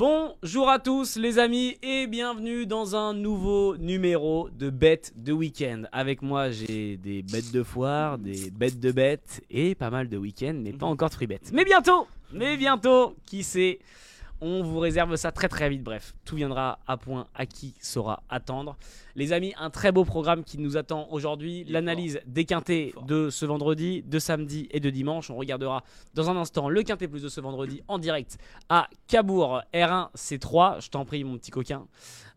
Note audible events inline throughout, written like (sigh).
Bonjour à tous les amis et bienvenue dans un nouveau numéro de bêtes de week-end. Avec moi j'ai des bêtes de foire, des bêtes de bêtes et pas mal de week-end mais pas encore de free bêtes. Mais bientôt, mais bientôt, qui sait? On vous réserve ça très très vite. Bref, tout viendra à point à qui saura attendre. Les amis, un très beau programme qui nous attend aujourd'hui. L'analyse des quintés de ce vendredi, de samedi et de dimanche. On regardera dans un instant le quintet plus de ce vendredi en direct à Cabourg R1 C3. Je t'en prie, mon petit coquin.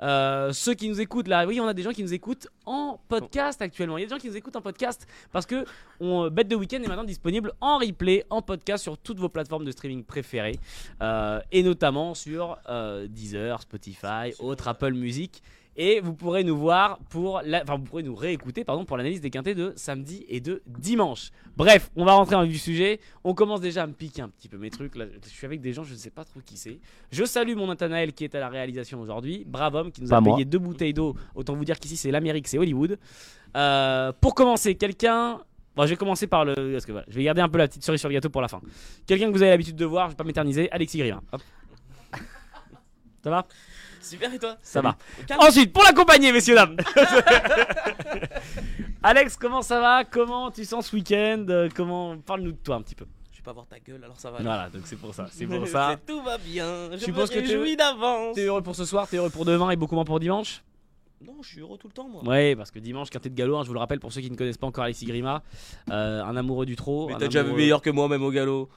Euh, ceux qui nous écoutent là, oui, on a des gens qui nous écoutent en podcast actuellement. Il y a des gens qui nous écoutent en podcast parce que on, Bête de Week-end est maintenant disponible en replay, en podcast sur toutes vos plateformes de streaming préférées euh, et notamment sur euh, Deezer, Spotify, autres Apple Music. Et vous pourrez nous voir pour la... enfin vous pourrez nous réécouter pardon pour l'analyse des quintés de samedi et de dimanche. Bref, on va rentrer dans le vif du sujet. On commence déjà à me piquer un petit peu mes trucs. Là, je suis avec des gens, je ne sais pas trop qui c'est. Je salue mon Nathanaël qui est à la réalisation aujourd'hui. Brave homme qui nous a Pas moi. payé deux bouteilles d'eau. Autant vous dire qu'ici c'est l'Amérique, c'est Hollywood. Euh, pour commencer, quelqu'un. Bon, je vais commencer par le. Parce que voilà, je vais garder un peu la petite cerise sur le gâteau pour la fin. Quelqu'un que vous avez l'habitude de voir, je vais pas m'éterniser, Alexis Grivin. Hop. Ça va? Super et toi Ça va. Calme. Ensuite, pour l'accompagner, messieurs, dames. (laughs) Alex, comment ça va? Comment tu sens ce week-end? Euh, Comment Parle-nous de toi un petit peu. Je vais pas voir ta gueule alors ça va. Voilà, donc c'est pour ça. C'est pour (laughs) ça. Tout va bien. Je suppose me réjouis d'avance. T'es heureux pour ce soir, t'es heureux pour demain et beaucoup moins pour dimanche? Non, je suis heureux tout le temps moi. Ouais, parce que dimanche, quintet de galop, hein, je vous le rappelle pour ceux qui ne connaissent pas encore Alexis Grima, euh, un amoureux du trot. Mais t'as déjà vu meilleur que moi même au galop.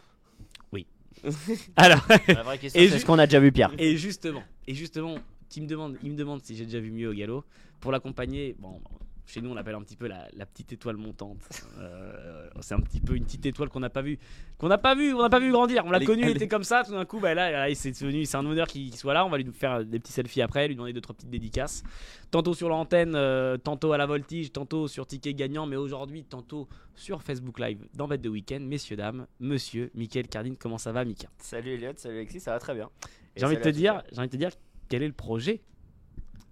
(laughs) Alors, La vraie question, Et c'est ce qu'on a déjà vu, Pierre. et justement, et justement, il me demande, il me demande si j'ai déjà vu mieux au galop. Pour l'accompagner, bon, chez nous on l'appelle un petit peu la, la petite étoile montante. (laughs) Euh, c'est un petit peu une petite étoile qu'on n'a pas vu, qu'on n'a pas vu, on n'a pas vu grandir. On l'a Elle est- connu, il elle était est- comme ça. Tout d'un coup, bah, là, là, c'est devenu, c'est un honneur qu'il soit là. On va lui faire des petits selfies après, lui demander deux trois petites dédicaces. Tantôt sur l'antenne, euh, tantôt à la voltige, tantôt sur ticket gagnant, mais aujourd'hui, tantôt sur Facebook Live dans Bête de Week-end. Messieurs dames, Monsieur Mickaël Cardine, comment ça va, Mika Salut Elliot, salut Alexis, ça va très bien. J'ai envie de te dire, j'ai envie de te dire, quel est le projet?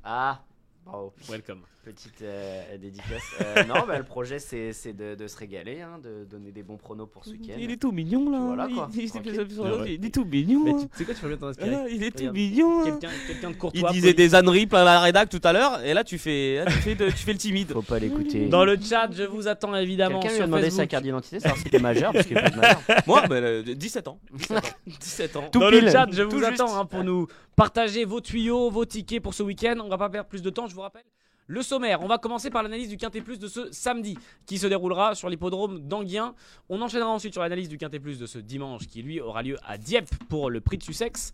Ah, bravo. Welcome. Petite euh, dédicace. Euh, non, bah, le projet c'est c'est de, de se régaler, hein, de donner des bons pronos pour ce week-end. Il est tout mignon là. Voilà, Il- quoi. il, il- il est tout mignon. Mais hein. sais quoi, tu peux bien t'en inspirer. Ah, il est tout mignon. hein. Quelqu'un quelqu'un de Il courtois. disait poli. des âneries plein la rédac tout à l'heure et là tu fais, là, tu fais, de- tu fais le timide. Faut pas l'écouter. Dans le chat, je vous attends évidemment Quelqu'un lui a demandé sa carte d'identité, savoir si t'es majeur, parce qu'il est pas de majeur. (laughs) Moi, bah, euh, 17 ans. 17 ans. (laughs) 17 ans. Tout Dans le chat, je vous attends hein, pour nous partager vos tuyaux, vos tickets pour ce week-end. On va pas perdre plus de temps, je vous rappelle. Le sommaire, on va commencer par l'analyse du Quintet Plus de ce samedi qui se déroulera sur l'hippodrome d'Anguien. On enchaînera ensuite sur l'analyse du Quintet Plus de ce dimanche qui lui aura lieu à Dieppe pour le prix de Sussex.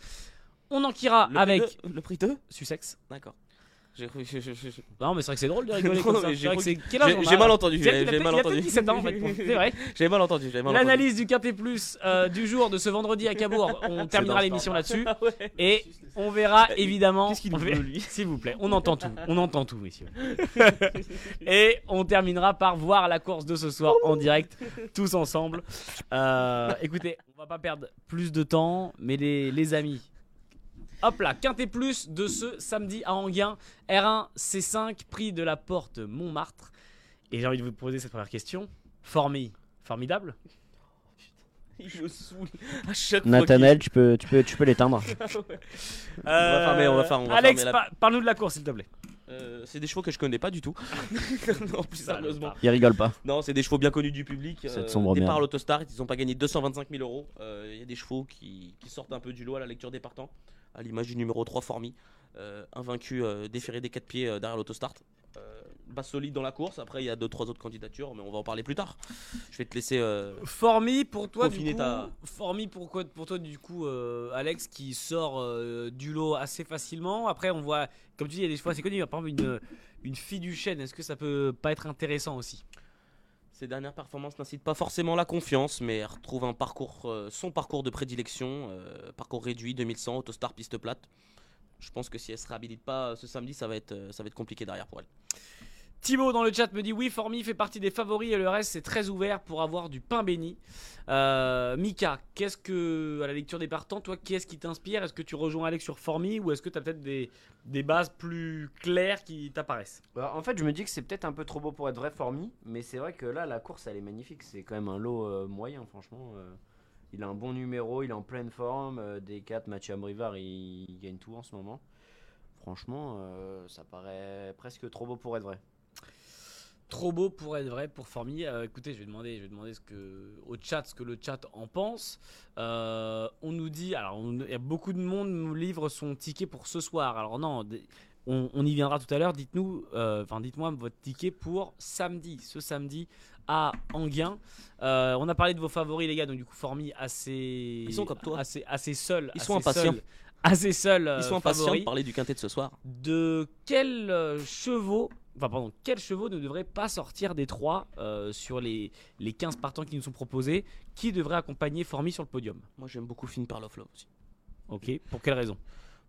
On Le prix avec de- le prix de Sussex. D'accord. Non mais c'est vrai que c'est drôle de rigoler (laughs) comme ça. j'ai mal entendu. J'ai mal entendu. peut-être 17 ans en fait. C'est vrai. J'ai mal entendu. L'analyse du Quintet Plus euh, du jour de ce vendredi à Cabourg, on terminera l'émission là-dessus (laughs) et on verra évidemment. Qu'est-ce qu'il veut, lui S'il vous plaît, on entend tout, on entend tout, messieurs. (laughs) et on terminera par voir la course de ce soir en direct, tous ensemble. Euh, écoutez, on va pas perdre plus de temps, mais les, les amis. Hop là, Quintet Plus de ce samedi à Anguien, R1 C5, prix de la porte Montmartre. Et j'ai envie de vous poser cette première question. Formi, formidable (laughs) Il me saoule. À chaque fois Nathanaël, tu peux, tu peux, tu peux l'éteindre. (laughs) va fermer, on va faire- on va Alex, la- parle-nous de la course, s'il te plaît. Euh, c'est des chevaux que je connais pas du tout. (laughs) non, plus sérieusement. Il rigole pas. Non, c'est des chevaux bien connus du public. Cette sombre départ à l'autostart, ils ont pas gagné 225 000 euros. Euh, Il y a des chevaux qui, qui sortent un peu du lot à la lecture des partants. À l'image du numéro 3 Formi, euh, invaincu, euh, déféré des 4 pieds euh, derrière l'autostart. Base solide dans la course. Après, il y a 2-3 autres candidatures, mais on va en parler plus tard. Je vais te laisser. euh, Formi pour toi du coup, ta- Formi pourquoi pour toi du coup euh, Alex qui sort euh, du lot assez facilement. Après on voit comme tu dis il y a des fois c'est connu par exemple une une fille du chêne. Est-ce que ça peut pas être intéressant aussi? Ses dernières performances n'incitent pas forcément la confiance, mais elle retrouve un parcours, euh, son parcours de prédilection, euh, parcours réduit 2100, autostar piste plate. Je pense que si elle se réhabilite pas euh, ce samedi, ça va être, ça va être compliqué derrière pour elle. Thibaut dans le chat me dit oui, Formi fait partie des favoris et le reste c'est très ouvert pour avoir du pain béni. Euh, Mika, qu'est-ce que, à la lecture des partants, toi, qu'est-ce qui t'inspire? Est-ce que tu rejoins Alex sur Formi ou est-ce que tu as peut-être des, des bases plus claires qui t'apparaissent? Bah, en fait, je me dis que c'est peut-être un peu trop beau pour être vrai Formi, mais c'est vrai que là, la course, elle est magnifique. C'est quand même un lot euh, moyen, franchement. euh. Il a un bon numéro, il est en pleine forme. des 4, Mathieu Ambrivard, il, gagne tout en ce moment. Franchement, ça paraît presque trop beau pour être vrai. Trop beau pour être vrai pour Formy. Euh, écoutez, je vais demander, je vais demander ce que, au chat ce que le chat en pense. Euh, on nous dit, alors on- il y a beaucoup de monde nous livre son ticket pour ce soir. Alors non, on, on y viendra tout à l'heure. Dites-nous, euh, enfin dites-moi votre ticket pour samedi, ce samedi à Anguin. On a parlé de vos favoris les gars, donc du coup Formy assez, Ils sont comme toi. assez, assez seul, Ils sont impatients. seul- assez seul. Ils sont impatients de parler du quintet de ce soir. de quels euh, chevaux, enfin pardon, quels chevaux ne devraient pas sortir des trois euh, sur les, les 15 partants qui nous sont proposés, qui devraient accompagner Formy sur le podium? Moi j'aime beaucoup Finn Pearl of Love aussi. Ok, pour quelle raison?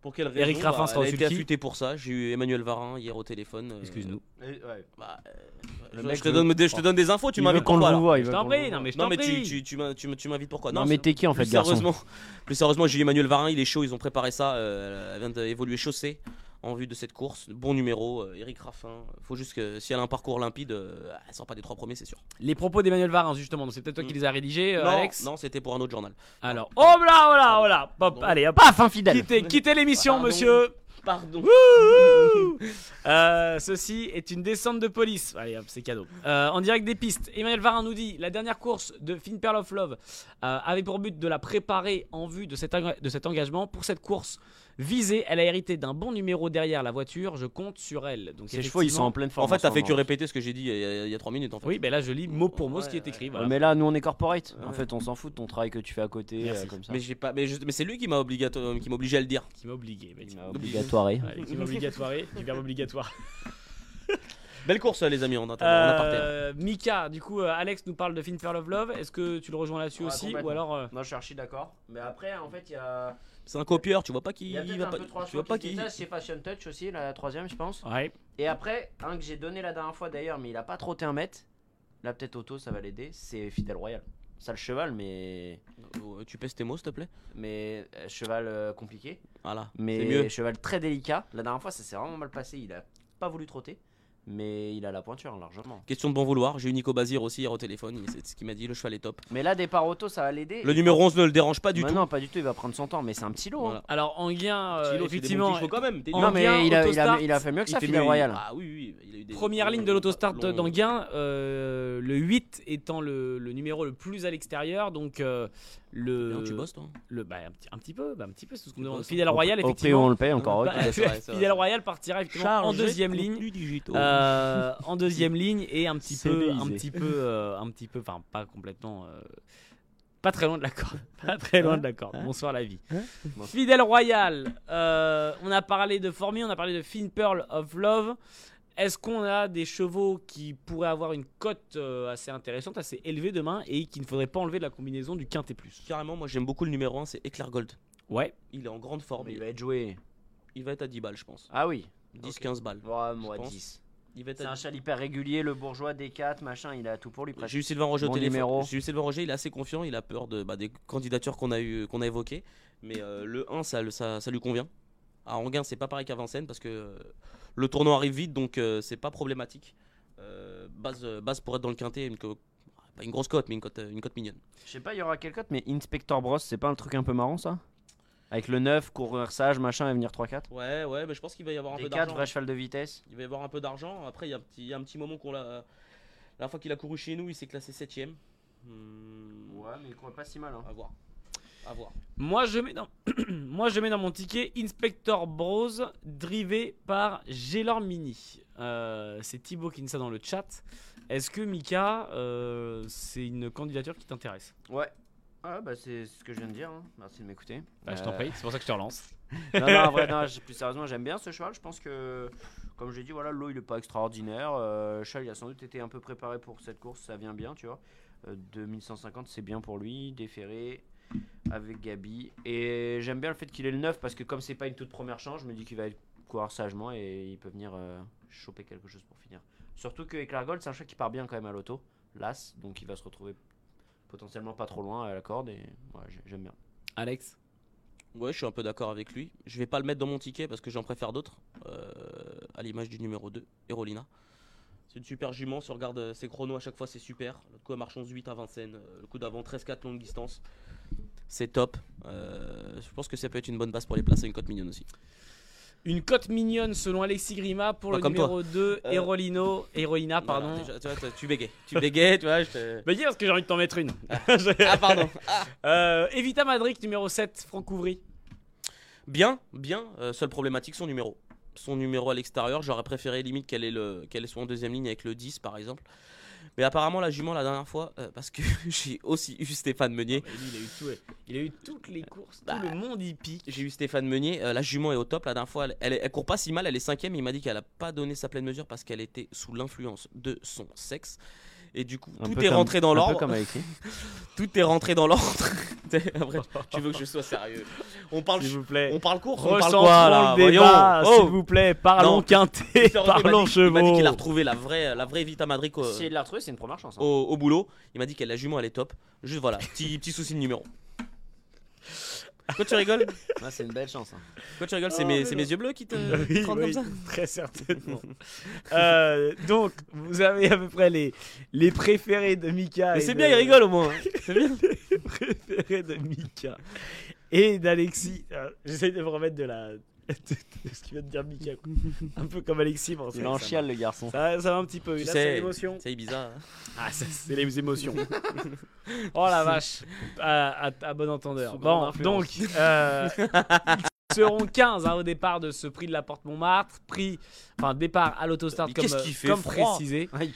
Pour quelle raison Eric Raffin Bah, sera au Elle a été affûtée pour ça. J'ai eu Emmanuel Varin hier au téléphone. euh, Excuse-nous. bah, euh, Le je, mec je te veut- donne, je te donne des infos, tu Il m'invites qu'on pourquoi le alors voit, il Je veut t'en qu'on le prie, voit. non mais je Non t'en mais tu, prie. tu, tu m'in- tu m'in- tu m'invites pourquoi? Non, mais t'es qui en fait, plus garçon sérieusement, plus sérieusement, j'ai eu Emmanuel Varin, il est chaud, ils ont préparé ça, euh, elle vient d'évoluer chaussée en vue de cette course. Bon numéro, euh, Eric Raffin. Faut juste que si elle a un parcours limpide, euh, elle sort pas des trois premiers, c'est sûr. Les propos d'Emmanuel Varin, justement, donc c'est peut-être toi qui Mm. les as rédigés, euh, non, Alex non, c'était pour un autre journal. Alors, oh là, oh là, oh là, Pop, Pardon. allez, hop, Paf, infidèle quittez, (laughs) quittez l'émission, Pardon. monsieur Pardon. (laughs) Euh, ceci est une descente de police. Allez hop, c'est cadeau. En direct des pistes, Emmanuel Varin nous dit la dernière course de Finn Pearl of Love avait pour but de la préparer en vue de cet, de cet engagement. Pour cette course visée, elle a hérité d'un bon numéro derrière la voiture. Je compte sur elle. Donc Ses chevaux, ils sont en pleine forme. En fait, t'as fait que répéter ce que j'ai dit il y, a, il y a trois minutes en fait. Oui, ben là je lis mot pour mot ce qui est écrit. voilà. Mais là, nous, on est corporate. En fait, on s'en fout de ton travail que tu fais à côté, Merci. euh, comme ça. Mais j'ai pas, mais, je- mais c'est lui qui m'a obligato- euh, qui m'a obligé à le dire. Qui m'a obligé. bah, qui m'a m'a obligatoire. Qui m'a obligatoire. Du verbe obligatoire. (laughs) Belle course les amis, on attend, on a parté. Euh, Mika, du coup, euh, Alex nous parle de Finn Pearl of Love. Est-ce que tu le rejoins là-dessus aussi. Ou alors. euh, Non, je suis archi d'accord. Mais après, en fait, il y a. C'est un copieur, tu vois pas Il qui y a il peut-être va un pas, peu trois tu vois pas qui c'est Fashion Touch aussi, la troisième, je pense. Ouais. Et après, un que j'ai donné la dernière fois d'ailleurs, mais il a pas trotté un mètre. Là, peut-être Auto, ça va l'aider. C'est Fidel Royal. Ça, le cheval, mais. Euh, Tu pèses tes mots s'il te plaît? Mais euh, cheval euh, compliqué. Voilà. Mais mieux. cheval très délicat. La dernière fois, ça s'est vraiment mal passé. Il a pas voulu trotter. Mais il a la pointure, largement. Question de bon vouloir. J'ai eu Nico Bazir aussi hier au téléphone. C'est ce qu'il m'a dit. Le cheval est top. Mais là, départ auto, ça va l'aider. Le numéro 11 ne le dérange pas du Bah tout. Non, pas du tout. Il va prendre son temps. Mais c'est un petit lot. hein. Alors, euh, lot, c'est des bons effectivement. quand même. En. Non, mais il a, il, autostart, a, il a fait mieux que Il ça, mieux. Royal. Ah oui, oui. il a eu des- Première ligne de l'autostart long- d'Anguin, euh, le 8 étant le, le numéro le plus à l'extérieur, donc euh, le, Bien, Tu bosses toi le bah, un, petit, un petit peu, bah, un petit peu, c'est ce qu'on demande. Fidel Au- Royal, au prix où on effectivement. le paye encore. Bah, vrai, (laughs) vrai. Fidel Royal partira effectivement en deuxième ligne. euh, en (laughs) deuxième ligne et un petit peu, un petit peu, euh, un petit peu, enfin pas complètement, euh, pas très loin de la corde, (laughs) pas très loin de la corde. Bonsoir la vie. Bon. Fidèle Royal, euh, on a parlé de Formier, on a parlé de Finn Pearl of Love. Est-ce qu'on a des chevaux qui pourraient avoir une cote euh, assez intéressante, assez élevée demain et qu'il ne faudrait pas enlever de la combinaison du quintet plus? Carrément, moi j'aime beaucoup le numéro 1, c'est Eclair Gold. Ouais. Il est en grande forme. Mais il va être joué. il va être à 10 balles, je pense. Ah oui. 10-15 balles. Ouais, moi, Je pense. 10. Il va être C'est à un cheval hyper régulier, le bourgeois, D4, machin, il a tout pour lui. J'ai eu Sylvain Roger au téléphone. J'ai eu Sylvain Roger, il est assez confiant, il a peur de, bah, des candidatures qu'on a, eu, qu'on a évoquées. Mais euh, le 1, ça, ça, ça lui convient. À Anguin, c'est pas pareil qu'à Vincennes parce que euh, le tournoi arrive vite, donc euh, c'est pas problématique. Euh, base, euh, base pour être dans le quintet, une pas une grosse cote, mais une cote, une cote mignonne. Je sais pas, il y aura quelle cote, mais Inspector Bros, c'est pas un truc un peu marrant ça? Avec le 9, courir sage, machin, et venir 3-4 Ouais, ouais, mais je pense qu'il va y avoir un peu D4, d'argent. vrai cheval de vitesse. Il va y avoir un peu d'argent. Après, il y, a un petit- il y a un petit moment qu'on l'a. La fois qu'il a couru chez nous, il s'est classé 7ème. Ouais, mais il court pas si mal. Hein. À voir. À voir. Moi je mets dans, (clears throat) moi je mets dans mon ticket Inspector Bros drivé par Gelor Mini. Euh, c'est Thibaut qui nous ça dans le chat. Est-ce que Mika, euh, c'est une candidature qui t'intéresse? Ouais. Ah bah c'est ce que je viens de dire, hein. merci de m'écouter. Bah, Je t'en Euh, prie, c'est pour ça que je te relance. (laughs) non, non, en vrai, non, plus sérieusement, j'aime bien ce cheval. Je pense que, comme j'ai dit, voilà, l'eau il est pas extraordinaire. Euh, le cheval il a sans doute été un peu préparé pour cette course, ça vient bien, tu vois. Euh, 2150, c'est bien pour lui. Déféré avec Gabi. Et j'aime bien le fait qu'il ait le 9 parce que, comme c'est pas une toute première chance, je me dis qu'il va être courir sagement et il peut venir euh, choper quelque chose pour finir. Surtout que Eclair Gold, c'est un cheval qui part bien quand même à l'auto, l'As, donc il va se retrouver potentiellement pas trop loin à la corde et ouais, j'ai- j'aime bien. Alex? Ouais, je suis un peu d'accord avec lui. Je vais pas le mettre dans mon ticket parce que j'en préfère d'autres. euh, à l'image du numéro 2, Erolina. C'est une super jument. Si on regarde ses chronos à chaque fois, c'est super. Le coup, elle marche 11-8 à Vincennes. euh, Le coup d'avant, 13-4 longue distance. C'est top. Euh, je pense que ça peut être une bonne base pour les placer une cote mignonne aussi. Une cote mignonne selon Alexis Grima pour le comme toi. numéro 2, Euh, Erolino, Erolina, pardon. Voilà, déjà, tu, toi, tu bégayes. Tu bégayes, tu vois. Je te... (laughs) Bah dis parce que j'ai envie de t'en mettre une. Ah, pardon. Ah. (laughs) Euh, Evita Madrid numéro 7, Franck Ouvry. Bien, bien. Euh, seule problématique, son numéro. Son numéro à l'extérieur, j'aurais préféré limite qu'elle ait le, qu'elle soit en deuxième ligne avec le 10 par exemple. Mais apparemment la jument la dernière fois, euh, parce que (laughs) j'ai aussi eu Stéphane Meunier. Et lui, il a eu tout, ouais. Il a eu toutes les courses, Bah, tout le monde y pique. J'ai eu Stéphane Meunier, euh, la jument est au top. La dernière fois, elle, elle, elle court pas si mal, elle est cinquième. Il m'a dit qu'elle a pas donné sa pleine mesure parce qu'elle était sous l'influence de son sexe. Et du coup, tout est comme- rentré dans l'ordre. comme. (laughs) Tout est rentré dans l'ordre. (laughs) Après, tu veux que je sois sérieux On parle, S'il vous plaît. on parle course, on parle Recentrons quoi là le débat, Voyons. s'il Oh vous plaît. Parlons Non. quintet, parlons dit- Il m'a dit chevaux. qu'il a retrouvé la vraie, la vraie Vita Madrid au, Si elle l'a retrouvé, c'est une première chance. hein. au, au boulot. Il m'a dit qu'elle la jument, elle est top. Juste voilà, petit, petit souci de numéro. Quoi tu rigoles Ah, c'est une belle chance. hein. Quoi tu rigoles Oh, C'est mes, mais c'est non. mes yeux bleus qui te (laughs) Oui, rendent oui, comme ça très certainement. (laughs) Euh, donc, vous avez à peu près les, les préférés de Mika. Mais et c'est de- bien, il rigole au moins. hein. (laughs) C'est bien. Les préférés de Mika et d'Alexis. Euh, J'essaie de me remettre de la. (laughs) de ce qu'il vient de dire Mika. quoi. (laughs) Un peu comme Alexis. Bon, Il ça, en ça, chiale, le garçon. ça, ça va un petit peu. Tu Là, sais, c'est l'émotion. C'est Ibiza. Ah, ça, c'est les émotions. (laughs) oh la vache. À, à- à bon entendeur. Sous Bon, donc, influence. euh, seront 15 hein, au départ de ce prix de la Porte Montmartre. Prix, enfin, départ à l'autostart comme, euh, fait comme précisé. (laughs) Aïe.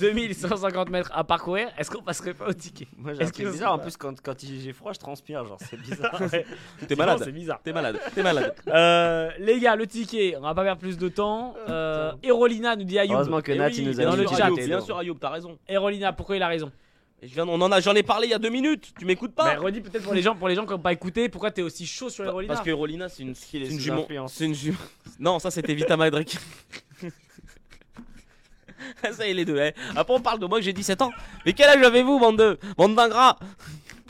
2150 mètres à parcourir. Est-ce qu'on passerait pas au ticket? Moi, j'ai que bizarre. En plus, quand, quand j'ai froid, je transpire. Genre, c'est bizarre. (laughs) Ouais. (laughs) T'es malade. C'est bizarre. T'es malade. T'es malade. Euh, les gars, le ticket, on va pas perdre plus de temps. Euh, Erolina nous dit Ayoub. Heureusement que Nat, oui, il nous dans a le dit bien sûr, chat. Bien sûr, Ayoub, t'as raison. Erolina, pourquoi il a raison? Et je viens, on en a, j'en ai parlé il y a deux minutes. Tu m'écoutes pas Bah, redis peut-être pour les gens, pour les gens qui n'ont pas écouté, pourquoi t'es aussi chaud sur Erolina Parce que Rolina, c'est une, c'est une jument. C'est une jument. Non, ça c'était Vita Madrid. (laughs) ça y est les deux. hein. Après on parle de moi que j'ai 17 ans. Mais quel âge avez-vous, bande de bande d'ingrats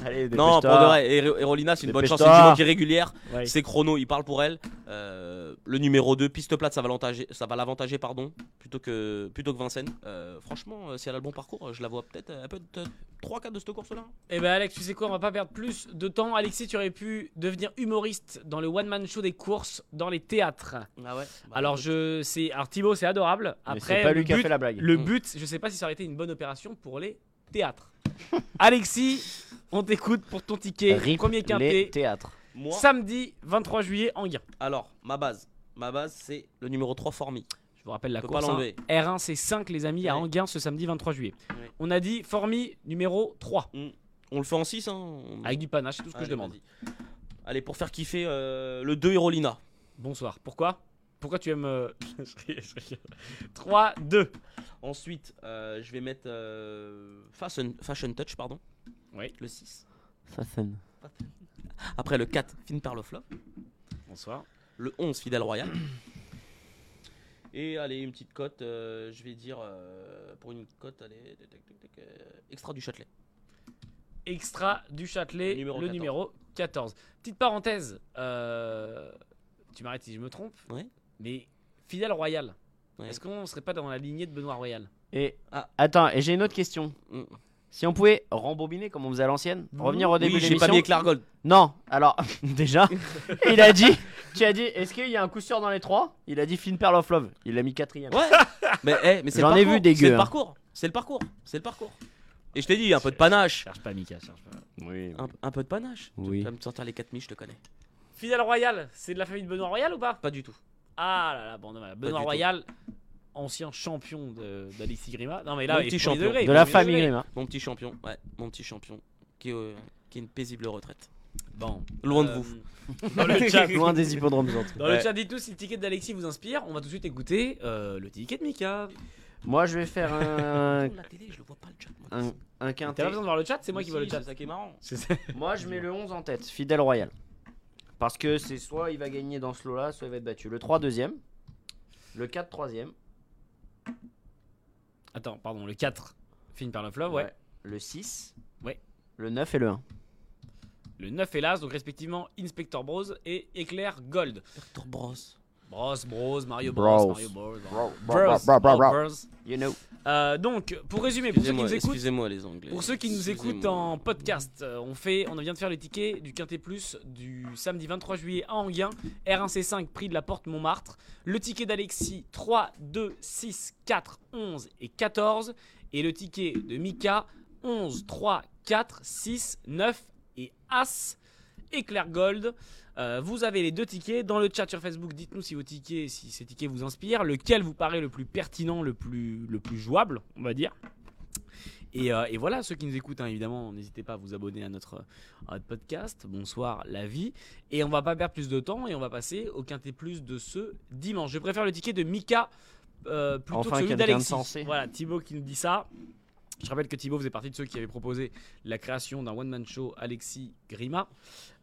Allez, Non, pour de vrai. Et, et Rolina, c'est une bonne chance. C'est une jument qui est régulière. Ouais. C'est chrono, il parle pour elle. Euh, le numéro 2, piste plate, ça va l'avantager, ça va l'avantager pardon, plutôt que plutôt que Vincennes. Euh, franchement, euh, si elle a le bon parcours, je la vois peut-être euh, peut-être 3-4 de cette course-là. Eh ben Alex, tu sais quoi, on va pas perdre plus de temps. Alexis, tu aurais pu devenir humoriste dans le one man show des courses dans les théâtres. Ah ouais. alors je c'est alors Thibaut, c'est adorable. Après pas le lui qui a but, fait la blague. le Mm. but, je sais pas si ça aurait été une bonne opération pour les théâtres. (laughs) Alexis, on t'écoute pour ton ticket Rip premier quintet théâtres. Moi, samedi 23 juillet en Guin. alors ma base, ma base c'est le numéro 3 Formi. Je vous rappelle la course. pas hein. l'enlever. R1 c'est 5 les amis à. Anguin ce samedi 23 juillet. Ouais. On a dit Formi numéro 3 On le fait en 6 hein on- avec du panache, c'est tout ce que Allez, je demande. Allez, pour faire kiffer euh, le 2 Rolina. Bonsoir. Pourquoi? Pourquoi tu aimes euh, (laughs) je rigole, je rigole. 3 2. Ensuite, euh, je vais mettre euh, fashion, fashion Touch, pardon. Oui. Le 6. Ça sonne. Après le 4, Finn Perloflop. Bonsoir. Le 11, Fidèle Royal. (clears throat) Et allez, une petite cote, euh, je vais dire, euh, pour une cote, allez, euh, extra du Châtelet. Extra du Châtelet, Le numéro le 14. numéro 14. Petite parenthèse, euh, tu m'arrêtes si je me trompe, Ouais. mais Fidèle Royal, Ouais. est-ce qu'on serait pas dans la lignée de Benoît Royal Et Ah. attends, et j'ai une autre question. Mm. Si on pouvait rembobiner comme on faisait à l'ancienne, revenir au début Oui, de j'ai pas l'émission. mis Éclair Gold. Non, alors (laughs) déjà, (laughs) il a dit, tu as dit, est-ce qu'il y a un coup sûr dans les trois? Il a dit Finn Pearl of Love. Il l'a mis quatrième. Ouais, (laughs) mais, eh, mais c'est J'en le ai parcours, vu des C'est gueux, le hein. parcours, c'est le parcours, c'est le parcours. Et je t'ai dit, un peu de panache. Cherche pas Mika, cherche pas. Oui. Un, un peu de panache. Oui. Tu vas me sortir les 4000, je te connais. Fidèle Royal, c'est de la famille de Benoît Royal ou pas? Pas du tout. Ah là là, bon, Benoît. Royal, ancien champion d'Alexis Grima. Non mais là, Mon il petit champion. degrés, De la famille. Grima. Mon petit champion, ouais, mon petit champion. Qui, est, euh, qui est une paisible retraite. Bon. Loin de euh, vous. (laughs) Dans le chat, (laughs) Loin des hippodromes dans le chat, dites tous si le ticket d'Alexis vous inspire. On va tout de suite écouter euh, le ticket de Mika. Moi, je vais faire un, (laughs) la télé, je le vois pas le chat. Moi, un, un T'as quintet. pas besoin de voir le chat, c'est moi qui vois le c'est chat. ça qui est marrant. C'est ça. Moi, je mets le 11 en tête, Fidèle Royal. Parce que c'est soit il va gagner dans ce lot-là, soit il va être battu. Le 3 deuxième, le 4 troisième, Attends, pardon, le 4, Finn par Love, ouais. le 6, Ouais. le 9 et le 1. Le 9 et l'As, donc respectivement Inspector Bros et Éclair Gold. Hector Bros. Bros, Bros, Mario Bros, Bros. Mario Bros. Bro, Bros, bro, bro, bro, oh, bro. Bros. You know. Euh, donc, pour résumer, pour ceux qui nous écoutent, excusez-moi les Anglais. Pour ceux qui nous écoutent en podcast, euh, on, fait, on vient de faire les tickets du Quintet Plus du samedi 23 juillet à Anguin. R1C5, prix de la porte Montmartre. Le ticket d'Alexis, 3, 2, 6, 4, 11 et 14. Et le ticket de Mika, 11, 3, 4, 6, 9 et As. Éclair Gold. Euh, vous avez les deux tickets dans le chat sur Facebook. Dites-nous si vos tickets, si ces tickets vous inspirent, lequel vous paraît le plus pertinent, le plus, le plus jouable, on va dire. Et, euh, et voilà, ceux qui nous écoutent, hein, évidemment, n'hésitez pas à vous abonner à notre, à notre podcast. Bonsoir, la vie. Et on va pas perdre plus de temps et on va passer au quintet plus de ce dimanche. Je préfère le ticket de Mika euh, plutôt Enfin, que celui d'Alexis. Voilà, Thibaut qui nous dit ça. Je rappelle que Thibaut faisait partie de ceux qui avaient proposé la création d'un one-man show Alexis Grima.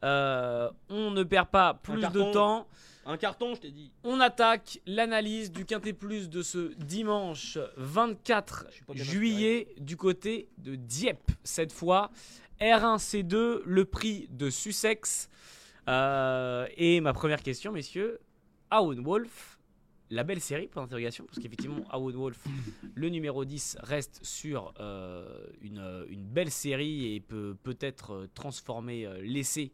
Euh, on ne perd pas plus de temps. Un carton, je t'ai dit. On attaque l'analyse du Quintet Plus de ce dimanche 24 Je suis pas bien juillet du côté de Dieppe. Cette fois, R1C2, le prix de Sussex. Euh, et ma première question, messieurs, Owen Wolf, la belle série pour l'interrogation, parce qu'effectivement, (laughs) Owen Wolf, le numéro 10, reste sur euh, une, une belle série et peut peut-être euh, transformer euh, l'essai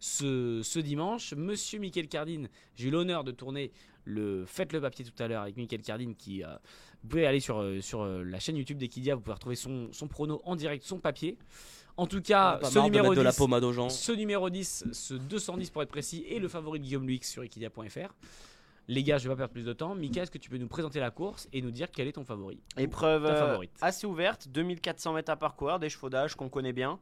ce, ce dimanche. Monsieur Michael Cardine, j'ai eu l'honneur de tourner le Faites le papier tout à l'heure avec Michael Cardine qui. euh, vous pouvez aller sur, euh, sur la chaîne YouTube d'Equidia, vous pouvez retrouver son, son prono en direct, son papier. En tout cas, Pas ce de numéro de la 10, pommade aux gens. ce numéro 10, ce 210 pour être précis, est le favori de Guillaume Luix sur equidia.fr. Les gars, je vais pas perdre plus de temps. Mika, est-ce que tu peux nous présenter la course et nous dire quel est ton favori Épreuve euh, favorite. assez ouverte, 2400 mètres à parcourir, des chevaudages qu'on connaît bien.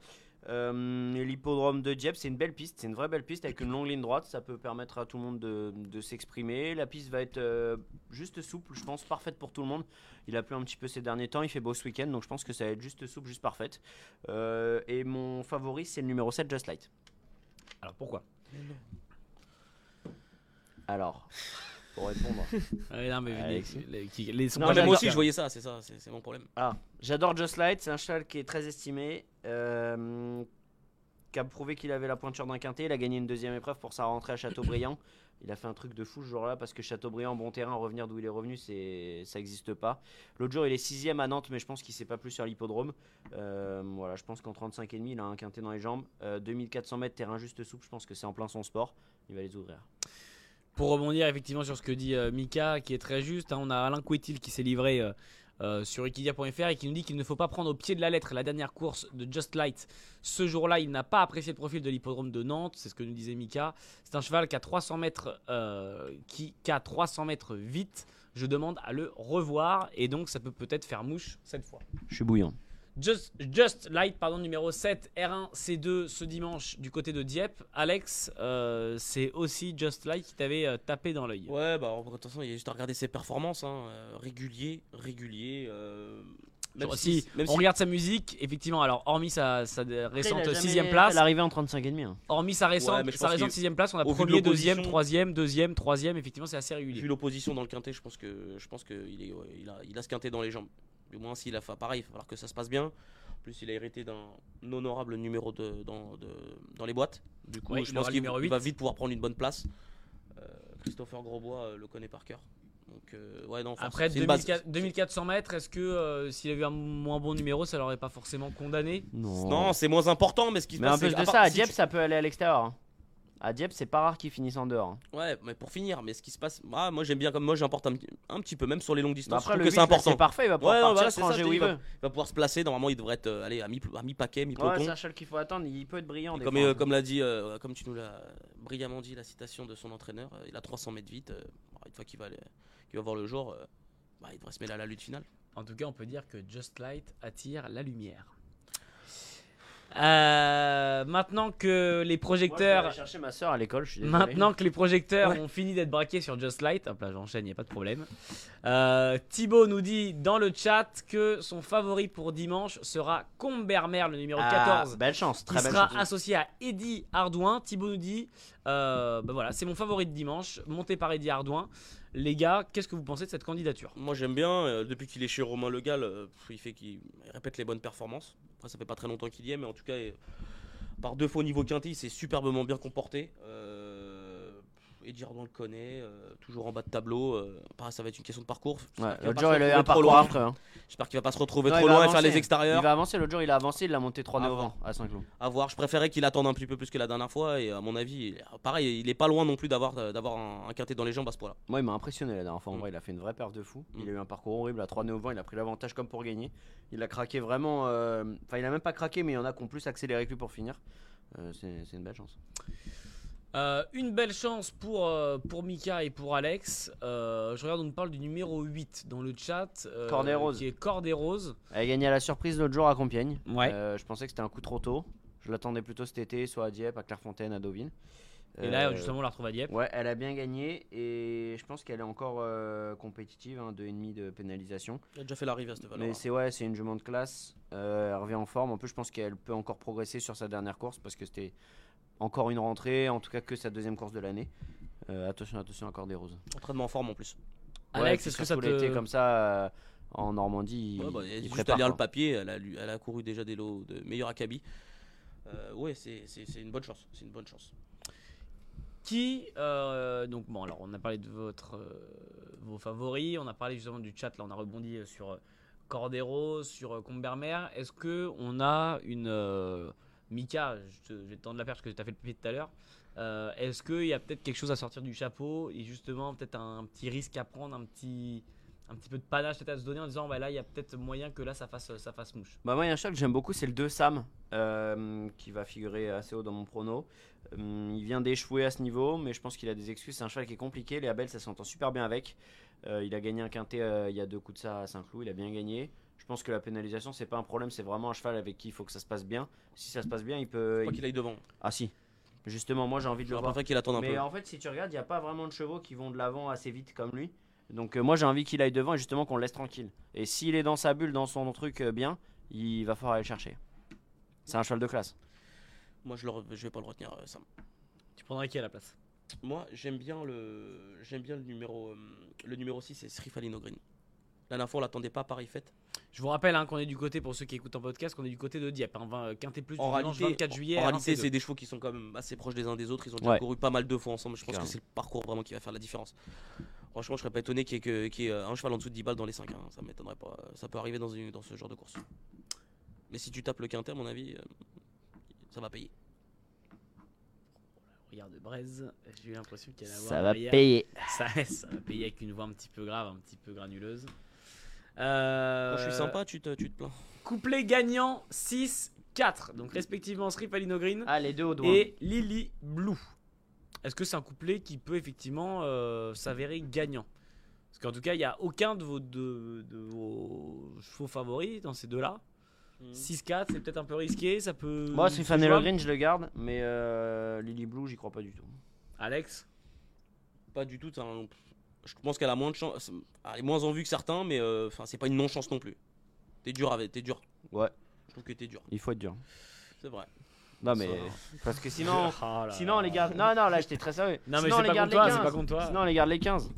Euh, L'hippodrome de Dieppe, c'est une belle piste, c'est une vraie belle piste avec une longue ligne droite, ça peut permettre à tout le monde de, de s'exprimer. La piste va être euh, juste souple, je pense, parfaite pour tout le monde. Il a plu un petit peu ces derniers temps, il fait beau ce week-end, donc je pense que ça va être juste souple, juste parfaite. Euh, et mon favori, c'est le numéro 7, Just Light. Alors pourquoi? Alors, pour répondre. (laughs) Ouais, non, mais les, Alexis. les- qui- les- son Non, Ouais, problème, mais moi aussi, je voyais ça, c'est ça, c'est c'est mon problème. Ah, j'adore Just Light, c'est un cheval qui est très estimé, euh, qui a prouvé qu'il avait la pointure d'un quintet. Il a gagné une deuxième épreuve pour sa rentrée à Châteaubriand. (coughs) Il a fait un truc de fou ce jour-là parce que Châteaubriand, bon terrain, revenir d'où il est revenu, c'est ça n'existe pas. L'autre jour, il est sixième à Nantes, mais je pense qu'il s'est pas plus sur l'hippodrome. Euh, voilà, je pense qu'en 35,5, il a un quintet dans les jambes. Euh, 2400 mètres, terrain juste souple, je pense que c'est en plein son sport. Il va les ouvrir. Pour rebondir effectivement sur ce que dit euh, Mika, qui est très juste, hein, on a Alain Couetil qui s'est livré euh, euh, sur equidia.fr et qui nous dit qu'il ne faut pas prendre au pied de la lettre la dernière course de Just Light. Ce jour-là, il n'a pas apprécié le profil de l'hippodrome de Nantes, c'est ce que nous disait Mika. C'est un cheval qui a 300 mètres, qui, qui a 300 mètres vite. Je demande à le revoir et donc ça peut peut-être faire mouche cette fois. Je suis bouillant. Just, Just Light, pardon, numéro 7, R1, C2 ce dimanche du côté de Dieppe. Alex, euh, c'est aussi Just Light qui t'avait euh, tapé dans l'œil. Ouais, bah en- de toute façon, il y a juste à regarder ses performances. Hein, euh, régulier, régulier. euh, même Genre, si, si, même on si- regarde sa musique, effectivement, alors hormis sa, sa récente Il a 6 jamais place, l'arrivée en 35,5. Hein. hormis sa récente, Ouais, sa récente qu'il- 6 place, on a au vu de premier, deuxième, troisième, deuxième, troisième, effectivement c'est assez Vu régulier. l'opposition dans le quintet, je pense que je pense qu'il est, ouais, il a, il a ce quintet dans les jambes. Du moins, s'il a fait pareil, il va falloir que ça se passe bien. En plus, il a hérité d'un honorable numéro de, dans, de- dans les boîtes. Du coup, Ouais, je pense qu'il numéro il 8. va vite pouvoir prendre une bonne place. Euh, Christopher Grosbois euh, le connaît par cœur. Donc, euh, ouais, non, enfin, Après c'est une base. 2400 2400 mètres, est-ce que euh, s'il avait eu un moins bon numéro, ça l'aurait pas forcément condamné? Non, c'est moins important, mais ce qui se Mais en passe, de à part- ça, à si Dieppe, tu- ça peut aller à l'extérieur. hein. À Dieppe, c'est pas rare qu'ils finissent en dehors. hein. Ouais, mais pour finir, mais ce qui se passe, ah, moi j'aime bien comme moi j'importe un, petit- un petit peu, même sur les longues Bah distances. après, je le trouve que 8, c'est important. c'est parfait, il va pouvoir Ouais, partir voilà, se ça, où il va- veut. Il va pouvoir se placer. Normalement, il devrait être euh, allez, à mi- à mi-paquet, mi Ouais, peloton. c'est un cheval qu'il faut attendre, il peut être brillant. des comme, fois, euh, hein. comme l'a dit, euh, comme tu nous l'as brillamment dit, la citation de son entraîneur, euh, il a 300 mètres vite. euh, une fois qu'il va, aller- qu'il va voir le jour, euh, bah, il devrait se mêler à la lutte finale. En tout cas, on peut dire que Just Light attire la lumière. Euh, maintenant que les Moi, je vais projecteurs chercher ma soeur à l'école, je suis désolé. Maintenant que les projecteurs Ouais. ont fini d'être braqués sur Just Light, hop là j'enchaîne, il n'y a pas de problème. Euh, Thibaut nous dit dans le chat que son favori pour dimanche sera Combermer, le numéro Ah, 14, Belle chance, qui très belle sera chance. associé à Eddie Ardouin. Thibaut nous dit euh, bah voilà, c'est mon favori de dimanche, monté par Eddie Ardouin. Les gars, qu'est-ce que vous pensez de cette candidature? Moi j'aime bien, euh, depuis qu'il est chez Romain Legal, euh, il fait qu'il il répète les bonnes performances. Après ça fait pas très longtemps qu'il y est, mais en tout cas, par deux fois au niveau quintet, il s'est superbement bien comporté. Euh, Eddie Ardouin le connaît, euh, toujours en bas de tableau. euh, pareil, ça va être une question de parcours. Ouais, L'autre jour, il a un trop parcours loin. affreux. hein. J'espère qu'il va pas se retrouver Non, trop loin et faire les extérieurs. Il va avancer. L'autre jour, il a avancé, il l'a monté 3 À nœuds au voir. vent à Saint-Cloud. À voir, je préférais qu'il attende un petit peu plus que la dernière fois. Et à mon avis, il- pareil, il est pas loin non plus d'avoir euh, d'avoir un, un quintet dans les jambes à ce point-là. Moi, il m'a impressionné la dernière fois. En Mm. vrai, il a fait une vraie perte de fou. Il Mm. a eu un parcours horrible à 3 nœuds au vent. Il a pris l'avantage comme pour gagner. Il a craqué vraiment. euh, Enfin, il a même pas craqué, mais il y en a qui ont plus accéléré que lui pour finir. C'est une belle chance. Euh, une belle chance pour, euh, pour Mika et pour Alex. Euh, je regarde, on nous parle du numéro 8 dans le chat. euh, Cordée Rose. Qui est. Elle a gagné à la surprise l'autre jour à Compiègne. Ouais. Euh, je pensais que c'était un coup trop tôt. Je l'attendais plutôt cet été, soit à Dieppe, à Clairefontaine, à Deauville. Et là, justement, on la retrouve à Dieppe. Ouais, elle a bien gagné et je pense qu'elle est encore euh, compétitive, hein, 2,5 de pénalisation. Il a déjà fait l'arrivée à cette valeur. Mais c'est ouais, c'est une jument de classe. Euh, elle revient en forme. En plus, je pense qu'elle peut encore progresser sur sa dernière course parce que c'était encore une rentrée, en tout cas que sa deuxième course de l'année. Euh, attention, attention, encore des roses. Entraînement en forme en plus. Alex, Ouais, est-ce que ça te. l'été comme ça euh, en Normandie Ouais, il- bah, il y a il juste prépare, à lire quoi. le papier, elle a, lu- elle a couru déjà des lots de meilleur acabit. Euh, ouais, c'est c'est- c'est une bonne chance. C'est une bonne chance. Qui, euh, donc bon, alors on a parlé de votre, euh, vos favoris, on a parlé justement du chat, là on a rebondi sur Cordero, sur Combermer. Est-ce que on a une euh, Mika, je, vais te tendre la perche parce que tu as fait le papier tout à l'heure. Euh, Est-ce qu'il y a peut-être quelque chose à sortir du chapeau et justement peut-être un, petit risque à prendre, un petit, un petit peu de panache peut-être à se donner en disant bah là il y a peut-être moyen que là ça fasse, ça fasse mouche. Bah moi il y a un cheval que j'aime beaucoup, c'est le 2 Sam, euh, qui va figurer assez haut dans mon prono. Euh, il vient d'échouer à ce niveau, mais je pense qu'il a des excuses. C'est un cheval qui est compliqué. Les Abel, ça s'entend super bien avec. Il a gagné un quintet il y a deux coups de ça à Saint-Cloud. Il a bien gagné. Je pense que la pénalisation, c'est pas un problème. C'est vraiment un cheval avec qui il faut que ça se passe bien. Si ça se passe bien, il peut. Il- qu'il aille devant. Ah si. Justement, moi j'ai envie de le voir. préféré qu'il attende un Mais peu. en fait, si tu regardes, il n'y a pas vraiment de chevaux qui vont de l'avant assez vite comme lui. Donc euh, moi j'ai envie qu'il aille devant et justement qu'on le laisse tranquille. Et s'il est dans sa bulle, dans son truc euh, bien, il va falloir aller le chercher. C'est un cheval de classe. Moi, je, le, re- je vais pas le retenir, euh, Sam. Tu prendrais qui à la place? Moi, j'aime bien le j'aime bien le numéro euh, le numéro 6 c'est Srifalino Green. La dernière fois, on l'attendait pas à Paris Fête. Je vous rappelle hein, qu'on est du côté, pour ceux qui écoutent en podcast, qu'on est du côté de Dieppe. Hein, 20, Quintet plus En du dimanche réalité, 24 juillet. en réalité, 1, c'est des chevaux qui sont quand même assez proches des uns des autres. Ils ont déjà Ouais. couru pas mal de fois ensemble. Je pense que c'est le parcours vraiment qui va faire la différence. Franchement, je serais pas étonné qu'il y ait, que- qu'il y ait, euh, un cheval en dessous de 10 balles dans les 5. Ça m'étonnerait pas. Ça peut arriver dans, une, dans ce genre de course. Mais si tu tapes le quintet, à mon avis, euh, ça va payer. Regarde Braise, j'ai eu l'impression qu'elle avoir Ça va payer. Ça, ça va payer avec une voix un petit peu grave, un petit peu granuleuse. Euh, Quand je suis sympa, tu te, tu te plains. Couplet gagnant 6-4. Donc respectivement Srifalino Green Ah, les deux au doigt. et Lily Blue. Est-ce que c'est un couplet qui peut effectivement euh, s'avérer gagnant? Parce qu'en tout cas, il n'y a aucun de vos, de, de vos chevaux favoris dans ces deux-là. 6-4, c'est peut-être un peu risqué. Ça peut. Moi, jouable. Green, je le garde, mais euh, Lily Blue, j'y crois pas du tout. Alex? Pas du tout. hein. Je pense qu'elle a moins de chance. Elle est moins en vue que certains, mais euh, enfin, c'est pas une non-chance non plus. T'es dur avec, t'es dur. Ouais. Je trouve que t'es dur. Il faut être dur. C'est vrai. Non, mais. Parce que (laughs) sinon. Oh là Sinon, on là. les garde. Non, non, là, j'étais très sérieux. Non, mais c'est on les pas garde contre toi, les c'est 15. pas contre toi. Sinon, on les garde les 15.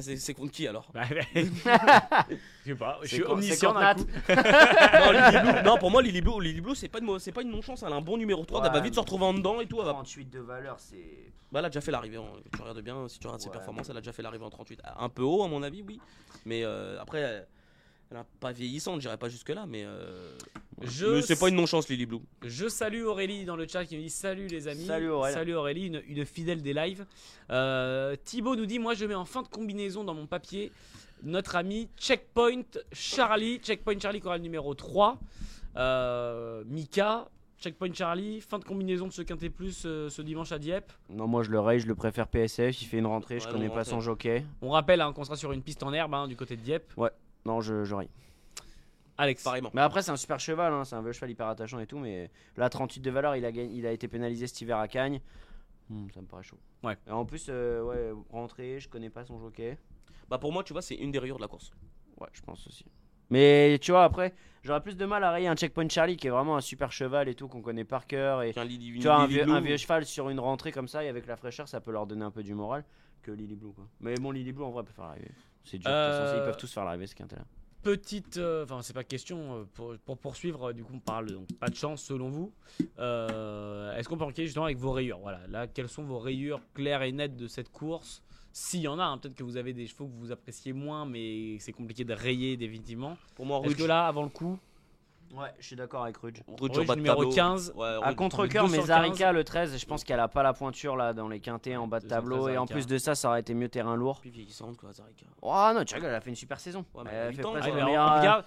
C'est- Ah, C'est contre qui alors Bah. (laughs) Je sais pas, je suis omniscient (laughs) non, Lily Blue- non, pour moi, Lily Blue, Lily Blue c'est pas, une pas une non-chance. Elle a un bon numéro 3. Ouais, elle va vite se retrouver en dedans et tout. Elle va... 38 de valeur, c'est. Bah, elle a déjà fait l'arrivée. hein. Tu regardes bien, si tu regardes ses performances, elle a déjà fait l'arrivée en 38. Un peu haut, à mon avis, oui. Mais euh, après, elle- a pas vieillissante, j'irai pas jusque-là. Mais, euh, Je mais c'est pas une non-chance, Lily Blue. Je salue Aurélie dans le chat qui me dit salut les amis. Salut Aurélie. Aurélie, une, une fidèle des lives. Euh, Thibaut nous dit moi je mets en fin de combinaison dans mon papier notre ami Checkpoint Charlie. Checkpoint Charlie qui aura le numéro 3. Euh, Mika, Checkpoint Charlie, fin de combinaison de ce quintet plus euh, ce dimanche à Dieppe. Non, moi, je le raye, je le préfère PSF. Il fait une rentrée, je Ouais, connais non, pas rentrée. son jockey. On rappelle hein, qu'on sera sur une piste en herbe hein, du côté de Dieppe. Non, je, je raye. Alex. Pareillement. Mais après, c'est un super cheval, hein, c'est un vieux cheval hyper attachant et tout. Mais là, 38 de valeur, il a, gagné- il a été pénalisé cet hiver à Cagnes. Hmm, ça me paraît chaud. Ouais. Et en plus, euh, ouais, rentrée, je connais pas son jockey. Bah, pour moi, tu vois, c'est une des rayures de la course. Ouais, je pense aussi. Mais tu vois, après, j'aurais plus de mal à rayer un checkpoint Charlie qui est vraiment un super cheval et tout, qu'on connaît par cœur. Et tu vois, un vieux, Blue, un vieux cheval sur une rentrée comme ça et avec la fraîcheur, ça peut leur donner un peu du moral que Lily Blue. Quoi. Mais bon, Lily Blue en vrai peut faire l'arrivée. C'est dur, de toute façon, Euh, ils peuvent tous faire l'arrivée ce petite, euh, enfin c'est pas question euh, pour, pour poursuivre. euh, du coup, on parle donc pas de chance selon vous. Euh, Est-ce qu'on peut enquêter justement avec vos rayures? Voilà, là, quelles sont vos rayures claires et nettes de cette course? S'il y en a, hein, peut-être que vous avez des chevaux que vous appréciez moins, mais c'est compliqué de rayer définitivement. Pour moi, Est-ce que là, avant le coup, Ouais, je suis d'accord avec Rudge. Rouge, Rouge en bas de numéro tableau. 15, Ouais, À Rouge- contre-cœur, mais 215. Zarika le 13, je pense qu'elle a pas la pointure là dans les quintés en bas de 213 tableau. Et en plus de ça, ça aurait été mieux terrain lourd. plus vieillissante quoi, Zarika. Oh non, tu rigoles, elle a fait une super saison. Ouais, mais elle fait ans, presque Ouais, meilleur-